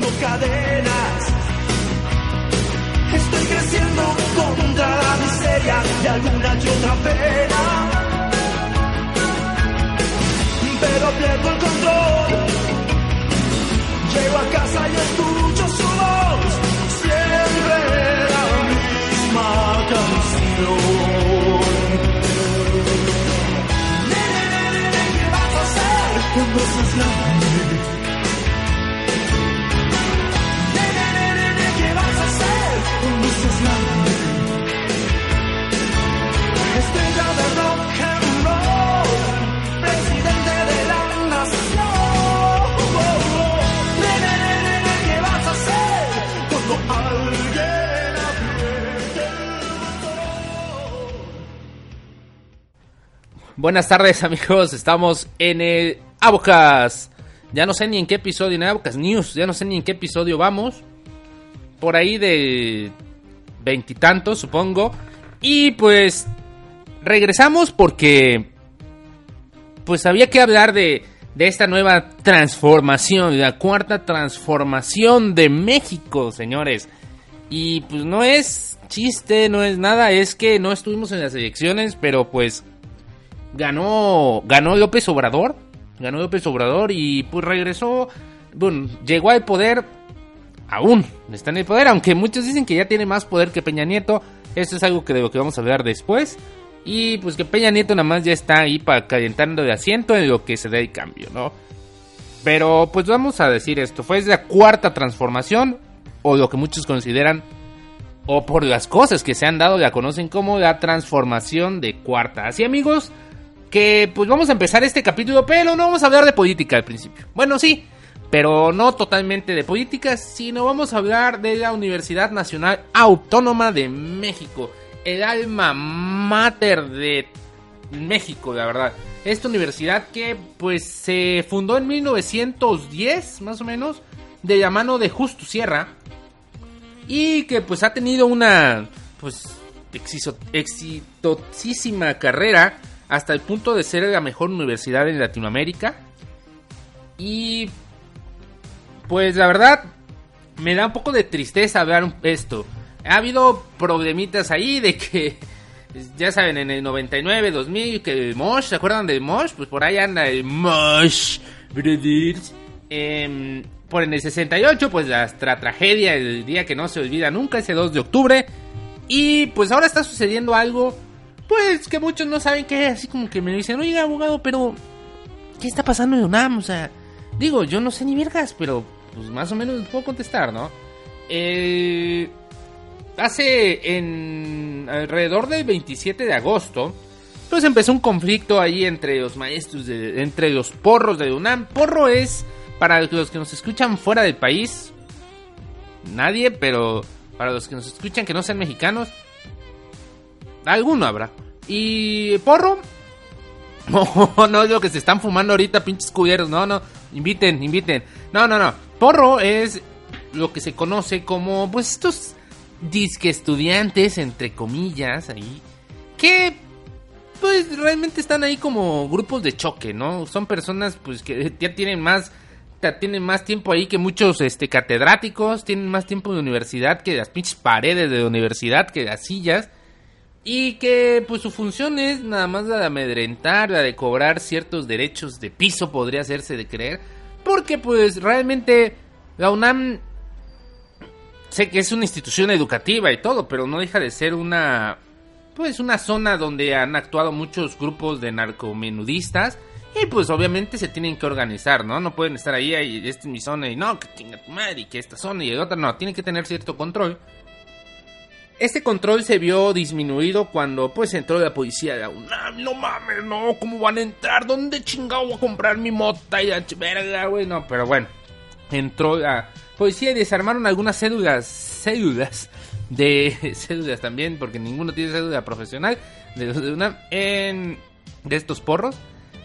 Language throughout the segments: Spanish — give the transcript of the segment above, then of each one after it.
Cortando cadenas. Estoy creciendo contra la miseria de alguna y otra pena. Pero pierdo el control. Llego a casa y escucho su voz. Siempre la misma canción. Nene, ¿qué vas a hacer cuando seas Buenas tardes amigos, estamos en el Abocas. Ya no sé ni en qué episodio, en Abocas News, ya no sé ni en qué episodio vamos. Por ahí de veintitantos, supongo. Y pues regresamos porque pues había que hablar de, de esta nueva transformación, de la cuarta transformación de México, señores. Y pues no es chiste, no es nada, es que no estuvimos en las elecciones, pero pues ganó ganó López Obrador, ganó López Obrador y pues regresó, bueno, llegó al poder aún está en el poder, aunque muchos dicen que ya tiene más poder que Peña Nieto. Eso es algo que de lo que vamos a hablar después. Y pues que Peña Nieto nada más ya está ahí para calentando de asiento en lo que se da el cambio, ¿no? Pero pues vamos a decir esto, fue la cuarta transformación, o lo que muchos consideran, o por las cosas que se han dado, la conocen como la transformación de cuarta. Así amigos, que pues vamos a empezar este capítulo, pero no vamos a hablar de política al principio. Bueno, sí, pero no totalmente de política, sino vamos a hablar de la Universidad Nacional Autónoma de México, el alma mater de México, la verdad. Esta universidad que pues se fundó en 1910, más o menos, de la mano de Justo Sierra y que pues ha tenido una pues exitosísima carrera hasta el punto de ser la mejor universidad en Latinoamérica. Y pues la verdad, me da un poco de tristeza ver esto. Ha habido problemitas ahí de que, ya saben, en el 99, 2000, que Mosh, ¿se acuerdan del Mosh? Pues por ahí anda el Mosh, brothers. Em, por en el 68, pues la tra- tragedia, el día que no se olvida nunca, ese 2 de octubre. Y pues ahora está sucediendo algo, pues que muchos no saben qué es. Así como que me dicen, oiga, abogado, pero ¿qué está pasando en UNAM? O sea, digo, yo no sé ni vergas, pero pues más o menos puedo contestar, ¿no? Eh, hace en alrededor del 27 de agosto, pues empezó un conflicto ahí entre los maestros, de, entre los porros de UNAM. Porro es, para los que nos escuchan fuera del país, nadie, pero para los que nos escuchan que no sean mexicanos, alguno habrá. Y porro, no, no es lo que se están fumando ahorita, pinches culeros. No, no, inviten, inviten. No, no, no. Porro es lo que se conoce como, pues, estos disque estudiantes, entre comillas, ahí, que, pues, realmente están ahí como grupos de choque, ¿no? Son personas, pues, que ya tienen más, tienen más tiempo ahí que muchos, este, catedráticos, tienen más tiempo de universidad que las pinches paredes de universidad, que las sillas. Y que pues su función es nada más la de amedrentar, la de cobrar ciertos derechos de piso, podría hacerse de creer. Porque pues realmente la UNAM sé que es una institución educativa y todo, pero no deja de ser una pues una zona donde han actuado muchos grupos de narcomenudistas y pues obviamente se tienen que organizar, ¿no? No pueden estar ahí, ahí esta es mi zona y no, que chinga tu madre y que esta zona y otra, no, tienen que tener cierto control. Este control se vio disminuido cuando pues entró la policía de la UNAM. No mames, no, ¿cómo van a entrar? ¿Dónde chingado voy a comprar mi mota y la verga, güey? No, pero bueno. Entró la policía y desarmaron algunas células, células de células también, porque ninguno tiene cédula profesional de, los de UNAM en de estos porros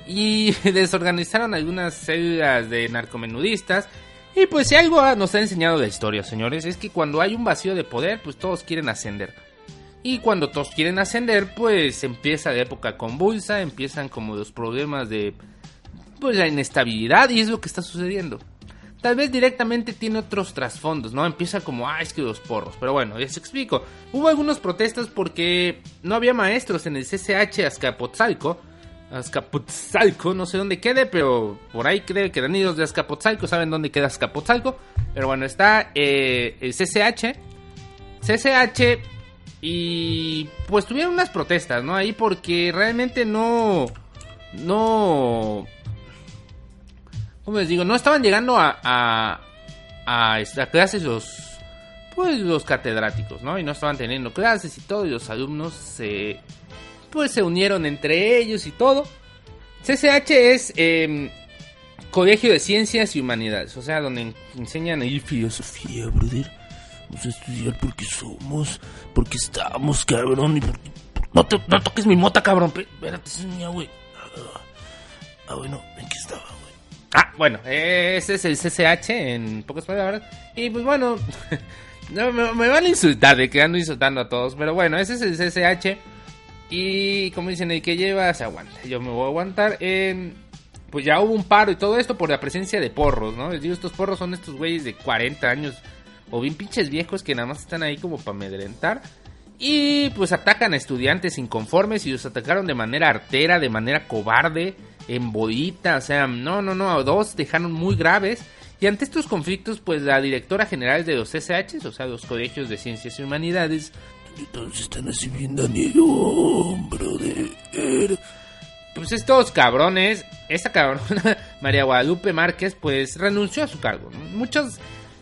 y desorganizaron algunas células de narcomenudistas. Y pues si algo nos ha enseñado la historia, señores, es que cuando hay un vacío de poder, pues todos quieren ascender. Y cuando todos quieren ascender, pues empieza la época convulsa, empiezan como los problemas de pues la inestabilidad y es lo que está sucediendo. Tal vez directamente tiene otros trasfondos, ¿no? Empieza como, ah, es que los porros. Pero bueno, les explico. Hubo algunas protestas porque no había maestros en el CCH Azcapotzalco. Azcapotzalco, no sé dónde quede, pero por ahí creo que nidos de Azcapotzalco saben dónde queda Azcapotzalco. Pero bueno, está eh, el CCH. CCH y pues tuvieron unas protestas, ¿no? Ahí porque realmente no... No... ¿Cómo les digo? No estaban llegando a, a, a, a clases los, pues, los catedráticos, ¿no? Y no estaban teniendo clases y todo, y los alumnos se, pues, se unieron entre ellos y todo. CCH es eh, Colegio de Ciencias y Humanidades, o sea, donde enseñan ahí filosofía, brother. Vamos a estudiar porque somos, porque estamos, cabrón, y porque... No, toques mi mota, cabrón. Espérate, es mía, güey. Ah, Ah, bueno, ¿en qué estaba, güey? Ah, bueno, ese es el CCH en pocas palabras. Y pues bueno, no, me, me van a insultar de que ando insultando a todos. Pero bueno, ese es el CCH. Y como dicen, el que lleva se aguanta. Yo me voy a aguantar. Pues ya hubo un paro y todo esto por la presencia de porros, ¿no? Les digo, estos porros son estos güeyes de 40 años o bien pinches viejos que nada más están ahí como para amedrentar. Y pues atacan a estudiantes inconformes y los atacaron de manera artera, de manera cobarde, en bolita, o sea, no, no, no, a dos dejaron muy graves. Y ante estos conflictos, pues la directora general de los CSH, o sea, los colegios de ciencias y humanidades, todos están así bien Danielo, brother. Pues estos cabrones, esta cabrona, María Guadalupe Márquez, pues renunció a su cargo. Muchos,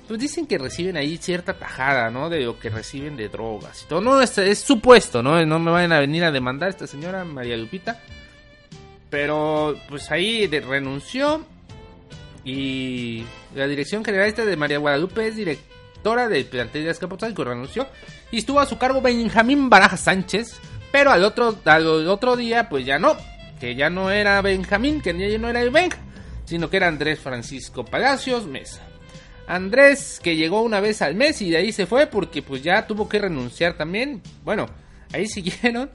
pues dicen que reciben ahí cierta tajada, ¿no? De lo que reciben de drogas y todo. No, es, es supuesto, ¿no? No me vayan a venir a demandar esta señora María Lupita. Pero, pues ahí de- renunció. Y la dirección general esta de María Guadalupe es directora del plantel de Azcapotzalco, renunció. Y estuvo a su cargo Benjamín Baraja Sánchez. Pero al otro, al otro día, pues ya no. Que ya no era Benjamín, que ya no era el. Sino que era Andrés Francisco Palacios Mesa. Andrés que llegó una vez al mes y de ahí se fue porque pues ya tuvo que renunciar también. Bueno, ahí siguieron.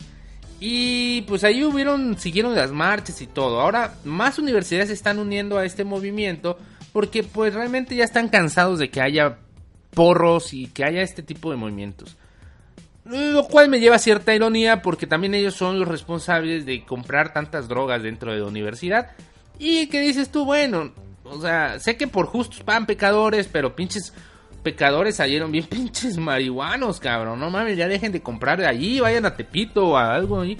Y pues ahí hubieron, siguieron las marchas y todo. Ahora más universidades se están uniendo a este movimiento porque pues realmente ya están cansados de que haya porros y que haya este tipo de movimientos. Lo cual me lleva a cierta ironía porque también ellos son los responsables de comprar tantas drogas dentro de la universidad. Y que dices tú, bueno, o sea, sé que por justos pan pecadores, pero pinches pecadores salieron bien pinches marihuanos, cabrón. No mames, ya dejen de comprar de allí, vayan a Tepito o a algo ahí.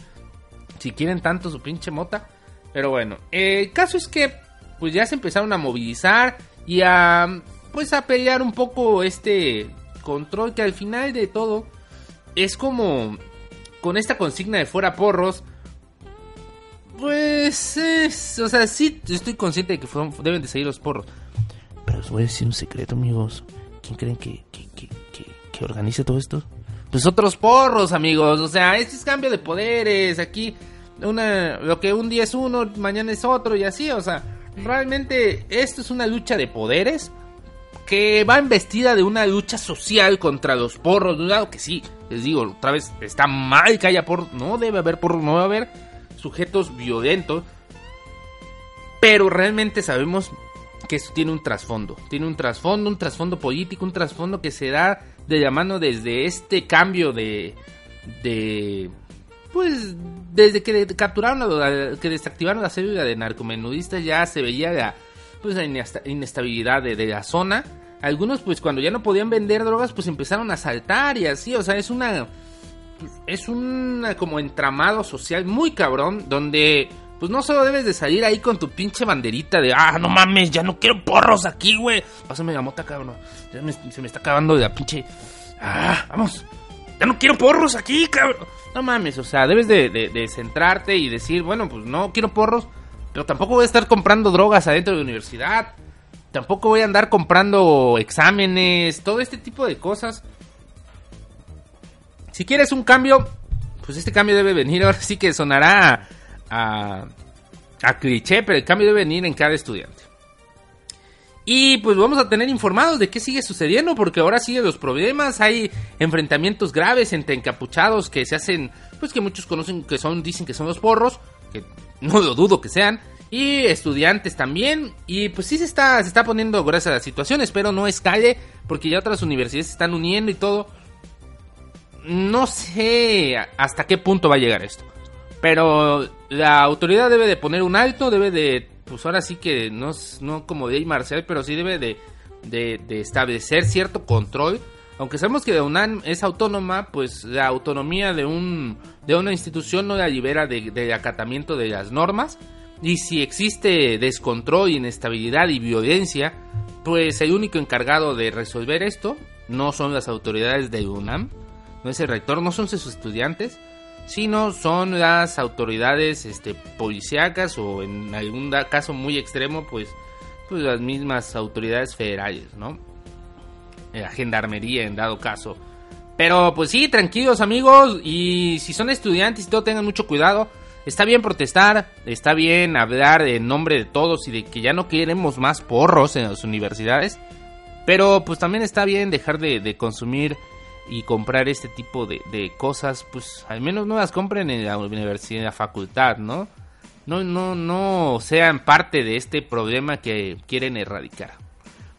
Si quieren tanto su pinche mota. Pero bueno, eh, el caso es que pues ya se empezaron a movilizar y a pues a pelear un poco este control que al final de todo es como con esta consigna de fuera porros. Pues es, o sea, sí estoy consciente de que deben de seguir los porros. Pero os voy a decir un secreto, amigos. ¿Quién creen que, que, que, que, que organice todo esto? Pues otros porros, amigos. O sea, este es cambio de poderes. Aquí, una, lo que un día es uno, mañana es otro y así. O sea, realmente esto es una lucha de poderes que va investida de una lucha social contra los porros. De un lado que sí, les digo, otra vez, está mal que haya porros. No debe haber porros, no debe haber sujetos violentos. Pero realmente sabemos que esto tiene un trasfondo. Tiene un trasfondo, un trasfondo político, un trasfondo que se da de la mano desde este cambio de. de. Pues desde que capturaron, que desactivaron la célula de narcomenudistas, ya se veía la, pues, inestabilidad de la zona. Algunos, pues cuando ya no podían vender drogas, pues empezaron a saltar y así, o sea, es una. Es un como entramado social muy cabrón, donde pues no solo debes de salir ahí con tu pinche banderita de, ah, no mames, ya no quiero porros aquí, güey. Pásame la mota, cabrón. Ya me- se me está acabando la pinche... Ah, vamos. Ya no quiero porros aquí, cabrón. No mames, o sea, debes de, de- de centrarte y decir, bueno, pues no quiero porros, pero tampoco voy a estar comprando drogas adentro de la universidad. Tampoco voy a andar comprando exámenes, todo este tipo de cosas. Si quieres un cambio, pues este cambio debe venir. Ahora sí que sonará a, cliché, pero el cambio debe venir en cada estudiante. Y pues vamos a tener informados de qué sigue sucediendo, porque ahora siguen los problemas, hay enfrentamientos graves entre encapuchados que se hacen, pues que muchos conocen que son, dicen que son los porros, que no lo dudo que sean, y estudiantes también, y pues sí se está, se está poniendo gruesa la situación, espero no escalle, porque ya otras universidades se están uniendo y todo. No sé hasta qué punto va a llegar esto. Pero la autoridad debe de poner un alto, debe de, pues ahora sí que no, no como de Marcial, pero sí debe de, de, de establecer cierto control. Aunque sabemos que la UNAM es autónoma, pues la autonomía de, un, de una institución no la libera de- del acatamiento de las normas. Y si existe descontrol, inestabilidad y violencia, pues el único encargado de resolver esto no son las autoridades de UNAM, no es el rector, no son sus estudiantes, sino son las autoridades este, policíacas o en algún caso muy extremo, pues, pues las mismas autoridades federales, ¿no? La gendarmería en dado caso. Pero pues sí, tranquilos amigos, y si son estudiantes y todo, tengan mucho cuidado. Está bien protestar, está bien hablar en nombre de todos y de que ya no queremos más porros en las universidades. Pero pues también está bien dejar de, consumir y comprar este tipo de, cosas, pues al menos no las compren en la universidad, en la facultad, ¿no? No, no, no sean parte de este problema que quieren erradicar.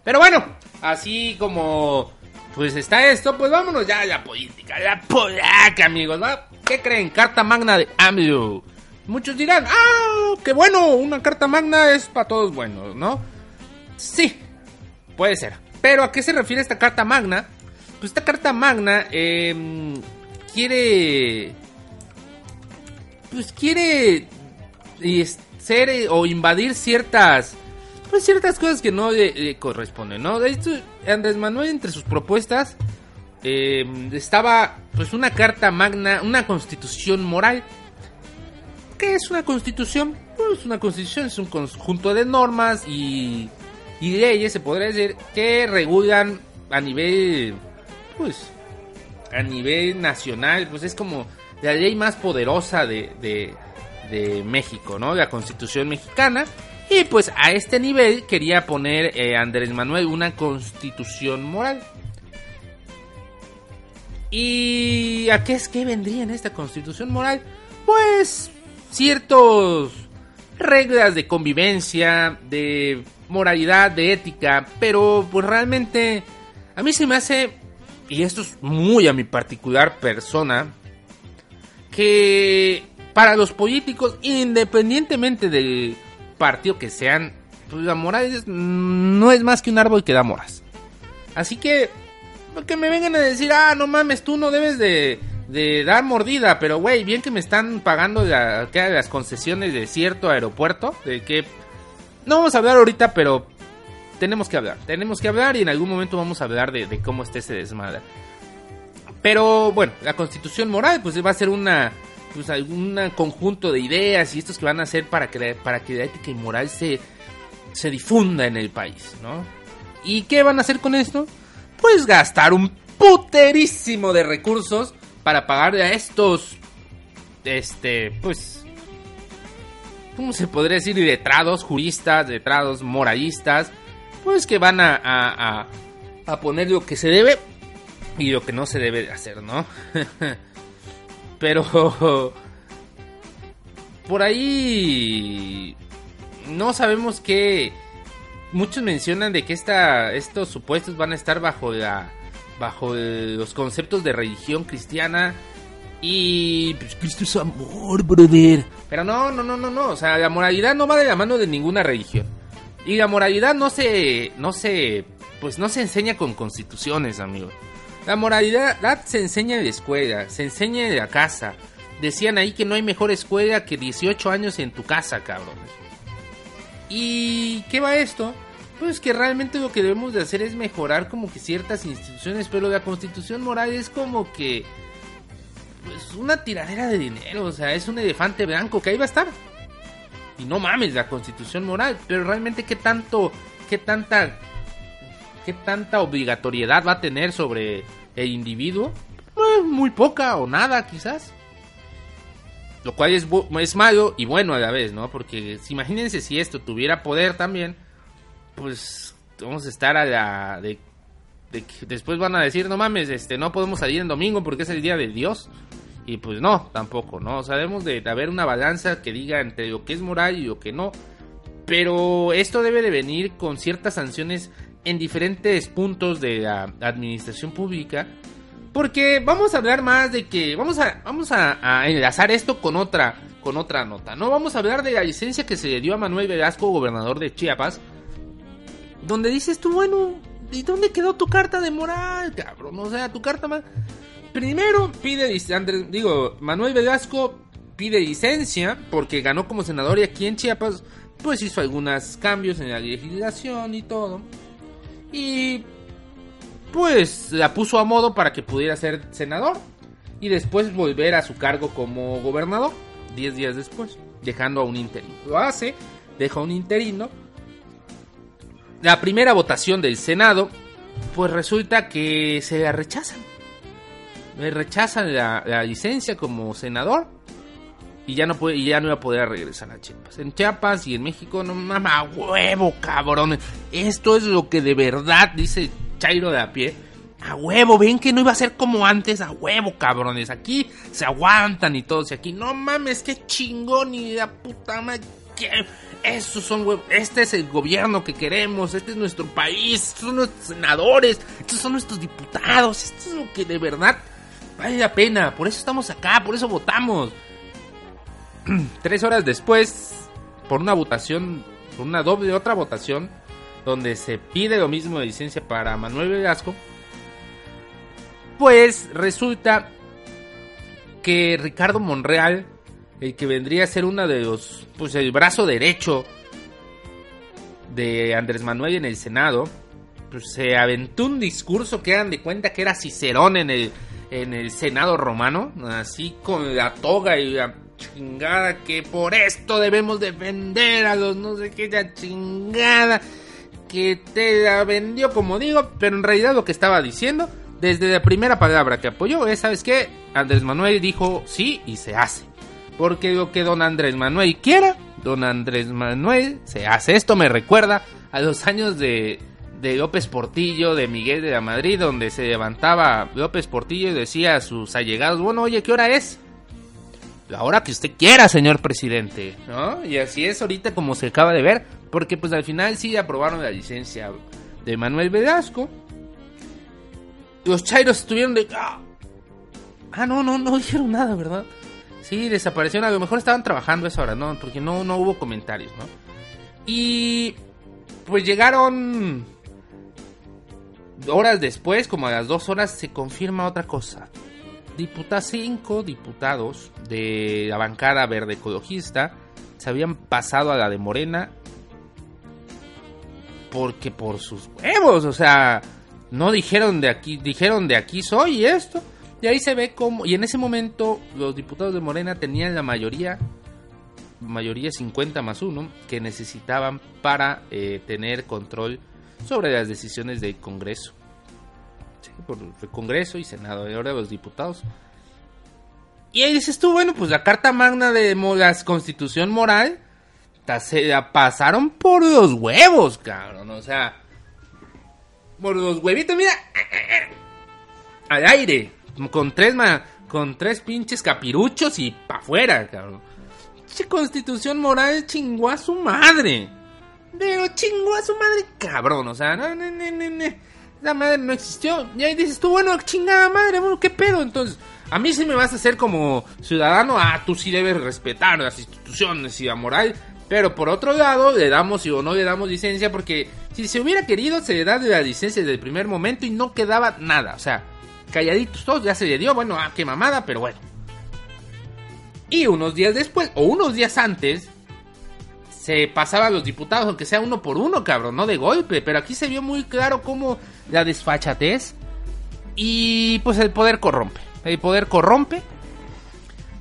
Pero bueno, así como pues está esto, pues vámonos ya a la política, la polaca, amigos. ¿Qué creen? Carta magna de AMLO. Muchos dirán, ah, qué bueno, una carta magna es para todos buenos, ¿no? Sí, puede ser. Pero ¿a qué se refiere esta carta magna? Pues esta carta magna eh, quiere... Pues quiere ser eh, o invadir ciertas... Pues ciertas cosas que no le, corresponden, ¿no? De hecho, Andrés Manuel entre sus propuestas eh, estaba pues una carta magna, una constitución moral. ¿Qué es una constitución? Pues una constitución es un conjunto de normas y, y leyes, se podría decir, que regulan a nivel, pues, a nivel nacional, pues es como la ley más poderosa de, de, México, ¿no? La constitución mexicana. Y pues a este nivel quería poner eh, Andrés Manuel una constitución moral. ¿Y a qué es que vendría en esta constitución moral? Pues ciertos reglas de convivencia, de moralidad, de ética, pero pues realmente a mí se me hace, y esto es muy a mi particular persona, que para los políticos, independientemente del partido que sean, pues la moral no es más que un árbol que da moras. Así que, que me vengan a decir, ah, no mames, tú no debes de, de dar mordida, pero güey, bien que me están pagando la- que las concesiones de cierto aeropuerto, de que no vamos a hablar ahorita, pero tenemos que hablar, tenemos que hablar y en algún momento vamos a hablar de, cómo está ese desmadre. Pero bueno, la constitución moral pues va a ser una pues algún conjunto de ideas y estos que van a hacer para que para que la ética y moral se se difunda en el país, ¿no? ¿Y qué van a hacer con esto? Pues gastar un puterísimo de recursos para pagar a estos este pues ¿cómo se podría decir? letrados, juristas, letrados, moralistas, pues que van a, a, poner lo que se debe y lo que no se debe de hacer, ¿no? Pero por ahí no sabemos qué. Muchos mencionan de que esta, estos supuestos van a estar bajo la, bajo el- los conceptos de religión cristiana y pues Cristo es amor, brother. Pero no, no, no, no, no. O sea, la moralidad no va de la mano de ninguna religión. Y la moralidad no se, no se, pues no se enseña con constituciones, amigos. La moralidad se enseña en la escuela, se enseña en la casa. Decían ahí que no hay mejor escuela que 18 años en tu casa, cabrones. ¿Y qué va esto? Pues que realmente lo que debemos de hacer es mejorar como que ciertas instituciones, pero la constitución moral es como que una tiradera de dinero, o sea, es un elefante blanco que ahí va a estar. Y no mames, la constitución moral, pero realmente qué tanto, qué tanta, qué tanta obligatoriedad va a tener sobre el individuo, pues muy poca o nada quizás. Lo cual es, es malo y bueno a la vez, ¿no? Porque imagínense si esto tuviera poder también, pues vamos a estar a la de, de después van a decir, no mames, este no podemos salir en domingo porque es el día de Dios. Y pues no, tampoco, ¿no? Sabemos de, de haber una balanza que diga entre lo que es moral y lo que no. Pero esto debe de venir con ciertas sanciones en diferentes puntos de la administración pública. Porque vamos a hablar más de que. Vamos a. Vamos a, enlazar esto con otra. Con otra nota. No vamos a hablar de la licencia que se le dio a Manuel Velasco, gobernador de Chiapas. Donde dices tú, bueno. ¿Y dónde quedó tu carta de moral, cabrón? O sea, tu carta más. Primero pide. Digo, Manuel Velasco pide licencia. Porque ganó como senador y aquí en Chiapas. Pues hizo algunos cambios en la legislación y todo. Y pues la puso a modo para que pudiera ser senador y después volver a su cargo como gobernador 10 días después, dejando a un interino. Lo hace, deja un interino. La primera votación del Senado, pues resulta que se la rechazan. Le rechazan la, licencia como senador y ya no puede, y ya no iba a poder regresar a Chiapas. En Chiapas y en México, no mamá, huevo, cabrones. Esto es lo que de verdad dice Chairo de a pie. A huevo, ven que no iba a ser como antes, a huevo, cabrones. Aquí se aguantan y todos. Y aquí, no mames, qué chingón y la puta madre. Estos son huevos. Este es el gobierno que queremos. Este es nuestro país. Estos son nuestros senadores. Estos son nuestros diputados. Esto es lo que de verdad vale la pena. Por eso estamos acá. Por eso votamos. Tres horas después, por una votación, por una doble otra votación, donde se pide lo mismo de licencia para Manuel Velasco, pues resulta que Ricardo Monreal, el que vendría a ser uno de los, pues el brazo derecho de Andrés Manuel en el Senado, pues se aventó un discurso que eran de cuenta que era Cicerón en el, en el Senado romano, así con la toga y la chingada que por esto debemos defender a los no sé qué, chingada que te la vendió como digo, pero en realidad lo que estaba diciendo desde la primera palabra que apoyó es, ¿sabes qué? Andrés Manuel dijo sí y se hace. Porque lo que don Andrés Manuel quiera, don Andrés Manuel se hace. Esto me recuerda a los años de, de López Portillo, de Miguel de la Madrid, donde se levantaba López Portillo y decía a sus allegados, bueno, oye, ¿qué hora es? La hora que usted quiera, señor presidente, ¿no? Y así es ahorita como se acaba de ver, porque pues al final sí aprobaron la licencia de Manuel Velasco. Los chairos estuvieron de... Ah, ah, no, no, no dijeron nada, ¿verdad? Sí, desaparecieron. A lo mejor estaban trabajando esa hora, ¿no? Porque no, no hubo comentarios, ¿no? Y... Pues llegaron... Horas después, como a las dos horas, se confirma otra cosa. Diputados, cinco diputados de la bancada verde ecologista se habían pasado a la de Morena porque por sus huevos, o sea, no dijeron de aquí, dijeron de aquí soy esto. Y ahí se ve como, y en ese momento los diputados de Morena tenían la mayoría, mayoría 50 más 1, que necesitaban para eh, tener control sobre las decisiones del Congreso. Sí, por el Congreso y Senado, y ahora los diputados. Y ahí dices tú, bueno, pues la Carta Magna de la Constitución Moral se pasaron por los huevos, cabrón. O sea, por los huevitos, mira, al aire, con tres, con tres pinches capiruchos y pa' afuera, cabrón. Che constitución moral chingó a su madre. Pero chingó a su madre, cabrón. O sea, no, no, no, no. La madre no existió. Y ahí dices tú, bueno, chingada madre, bueno, qué pedo. Entonces, a mí sí me vas a hacer como ciudadano, ah, tú sí debes respetar las instituciones y la moral. Pero por otro lado, le damos o no le damos licencia porque si se hubiera querido, se le da la licencia desde el primer momento y no quedaba nada. O sea, calladitos todos, ya se le dio, bueno, ah, qué mamada, pero bueno. Y unos días después, o unos días antes, se pasaban los diputados, aunque sea uno por uno, cabrón, no de golpe. Pero aquí se vio muy claro cómo la desfachatez y pues el poder corrompe. El poder corrompe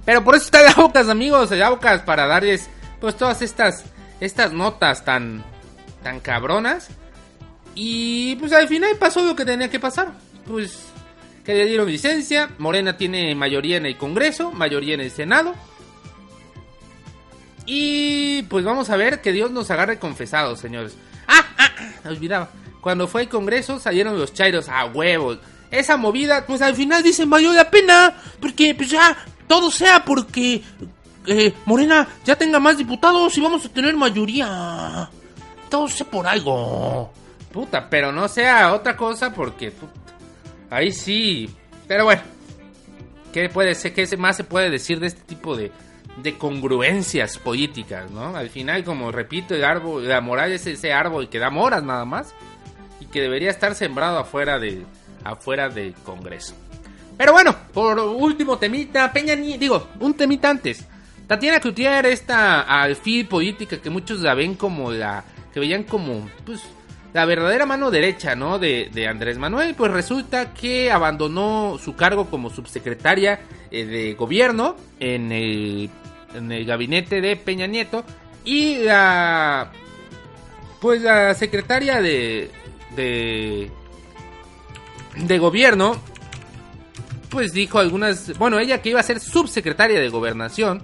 Pero por eso está el Abocas, amigos, el Abocas para darles pues todas estas estas notas tan tan cabronas. Y pues al final pasó lo que tenía que pasar. Pues que le dieron licencia. Morena tiene mayoría en el Congreso, mayoría en el Senado. Y pues vamos a ver que Dios nos agarre confesados, señores. Ah, ah, ah, olvidaba. Cuando fue el Congreso salieron los chairos a huevos. Esa movida, pues al final dicen valió la pena. Porque pues ya todo sea porque eh, Morena ya tenga más diputados y vamos a tener mayoría. Todo sea por algo. Puta, pero no sea otra cosa porque... ahí sí. Pero bueno. ¿Qué puede ser? ¿Qué más se puede decir de este tipo de, de congruencias políticas, no? Al final, como repito, el árbol, la moral es ese árbol que da moras nada más. Y que debería estar sembrado afuera, de, afuera del Congreso. Pero bueno, por último temita, Peña. Digo, un temita antes. Tatiana Cloutier, esta alfil política que muchos la ven como la... Que veían como, pues, la verdadera mano derecha, ¿no? De, de Andrés Manuel, pues resulta que abandonó su cargo como subsecretaria eh, de gobierno en el, en el gabinete de Peña Nieto y la, pues la secretaria de, de, de gobierno, pues dijo algunas, bueno, ella que iba a ser subsecretaria de gobernación,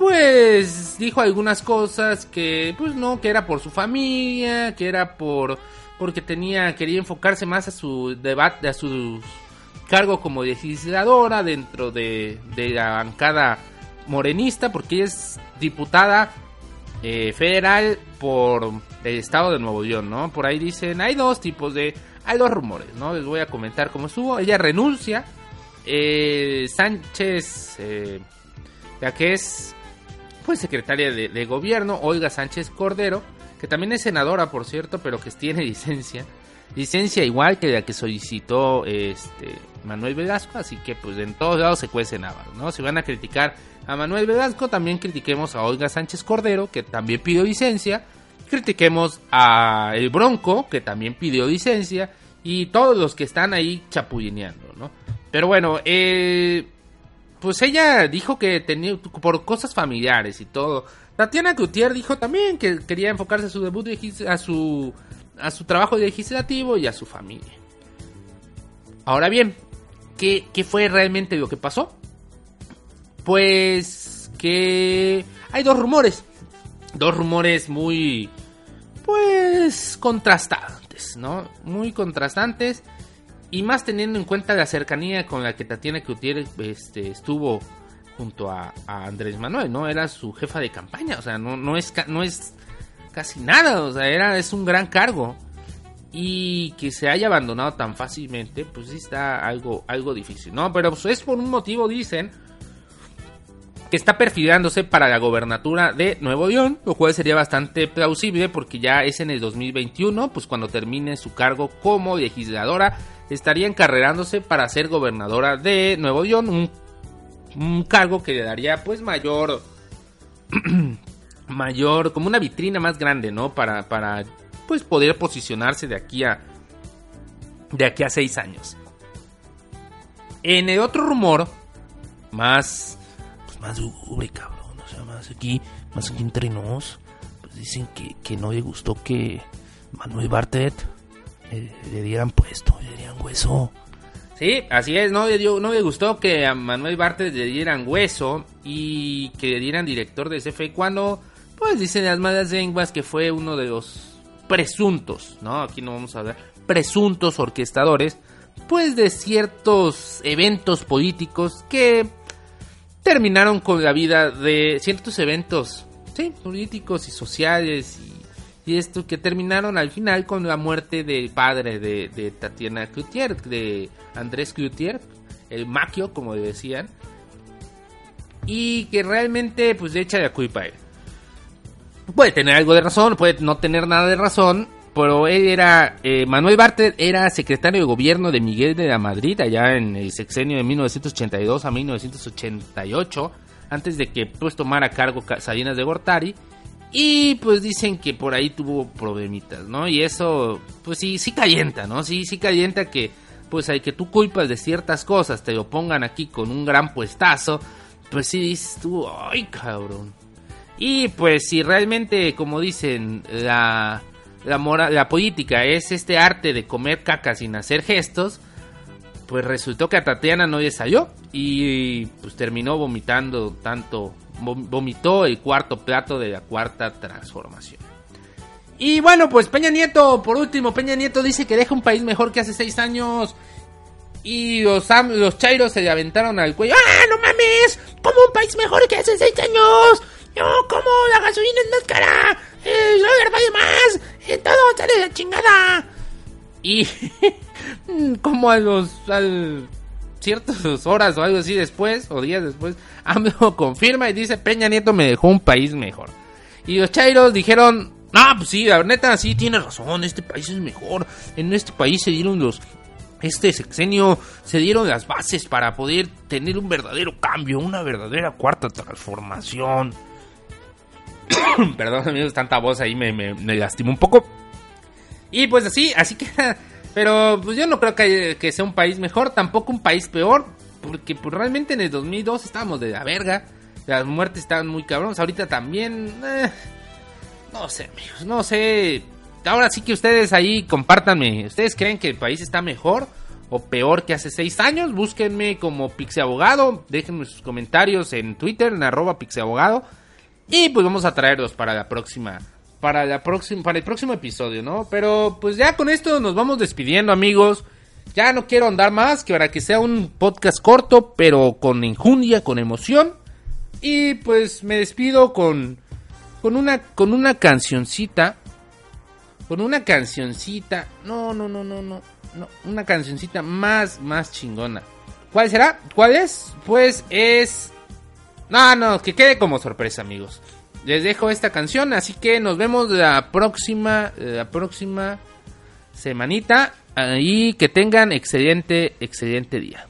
pues dijo algunas cosas que pues no que era por su familia que era por porque tenía quería enfocarse más a su debate a su cargo como legisladora dentro de, la bancada morenista porque ella es diputada eh, federal por el estado de Nuevo León no por ahí dicen hay dos tipos de hay dos rumores no les voy a comentar cómo estuvo. Ella renuncia. Eh, Sánchez eh, ya que es pues secretaria de, gobierno, Olga Sánchez Cordero, que también es senadora, por cierto, pero que tiene licencia. Licencia igual que la que solicitó este Manuel Velasco, así que pues en todos lados se cuece Navarro, ¿no? Si van a criticar a Manuel Velasco, también critiquemos a Olga Sánchez Cordero, que también pidió licencia. Critiquemos a El Bronco, que también pidió licencia. Y todos los que están ahí chapullineando, ¿no? Pero bueno, eh, pues ella dijo que tenía por cosas familiares y todo. Tatiana Cloutier dijo también que quería enfocarse a su debut a su a su trabajo legislativo y a su familia. Ahora bien, ¿qué, ¿qué fue realmente lo que pasó? Pues que hay dos rumores, dos rumores muy pues contrastantes, ¿no? Muy contrastantes y más teniendo en cuenta la cercanía con la que Tatiana Cloutier este, estuvo junto a, Andrés Manuel, ¿no? Era su jefa de campaña, o sea, no, no, es, no es casi nada, o sea, era, es un gran cargo. Y que se haya abandonado tan fácilmente, pues sí está algo, algo difícil, ¿no? Pero pues es por un motivo, dicen, que está perfilándose para la gobernatura de Nuevo León, lo cual sería bastante plausible porque ya es en el 2021, pues cuando termine su cargo como legisladora, estaría encarrerándose para ser gobernadora de Nuevo León, un, cargo que le daría pues mayor, mayor, como una vitrina más grande, ¿no? Para, para pues poder posicionarse de aquí a, de aquí a seis años. En el otro rumor, más más lúgubre, cabrón. O sea, más aquí, más aquí entre nos. Pues dicen que, que no le gustó que Manuel Bartet eh, le dieran puesto, le dieran hueso. Sí, así es, no le, dio, no le gustó que a Manuel Bartet le dieran hueso y que le dieran director de CFE cuando, pues dicen las malas lenguas que fue uno de los presuntos, ¿no? Aquí no vamos a hablar, presuntos orquestadores, pues de ciertos eventos políticos que terminaron con la vida de ciertos eventos, sí, políticos y sociales y, y, esto que terminaron al final con la muerte del padre de, Tatiana Cloutier, de Andrés Cloutier, el maquio, como decían, y que realmente pues le echa la culpa él. Puede tener algo de razón, puede no tener nada de razón, pero él era, eh, Manuel Bartet era secretario de gobierno de Miguel de la Madrid allá en el sexenio de 1982 a 1988, antes de que pues tomara cargo Salinas de Gortari. Y pues dicen que por ahí tuvo problemitas, ¿no? Y eso, pues sí, sí calienta, ¿no? Sí, sí calienta que, pues hay que tú culpas de ciertas cosas, te lo pongan aquí con un gran puestazo, pues sí dices tú, ay cabrón. Y pues si realmente, como dicen, la, la, mora- la política es este arte de comer caca sin hacer gestos, pues resultó que a Tatiana no le salió y pues terminó vomitando tanto, vomitó el cuarto plato de la cuarta transformación. Y bueno, pues Peña Nieto, por último, Peña Nieto dice que deja un país mejor que hace seis años. Y los, los chairos se le aventaron al cuello. ¡Ah, no mames! ¿Cómo un país mejor que hace seis años? No, ¿cómo la gasolina es más cara? El dólar vale más. eh, todo sale de la chingada. Y como a los ciertas horas o algo así después, o días después, AMLO confirma y dice Peña Nieto me dejó un país mejor. Y los chairos dijeron, no, pues sí, la neta, sí, tiene razón, este país es mejor. En este país se dieron los... Este sexenio se dieron las bases para poder tener un verdadero cambio, una verdadera cuarta transformación. Perdón amigos, tanta voz ahí me, me, me lastimó un poco. Y pues así, así que... Pero pues yo no creo que, sea un país mejor, tampoco un país peor. Porque pues realmente en el 2002 estábamos de la verga. Las muertes estaban muy cabrones. Ahorita también... eh, no sé, amigos, no sé. Ahora sí que ustedes ahí compártanme. ¿Ustedes creen que el país está mejor o peor que hace seis años? Búsquenme como Pixeabogado. Déjenme sus comentarios en Twitter, en arroba Pixeabogado. Y pues vamos a traerlos para la próxima. Para la próxima. Para el próximo episodio, ¿no? Pero pues ya con esto nos vamos despidiendo, amigos. Ya no quiero andar más, que para que sea un podcast corto, pero con enjundia, con emoción. Y pues me despido con con una con una cancioncita con una cancioncita no no no no no no una cancioncita más más chingona cuál será cuál es pues es no no que quede como sorpresa amigos les dejo esta canción así que nos vemos la próxima la próxima semanita y que tengan excelente excelente día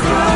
Christ.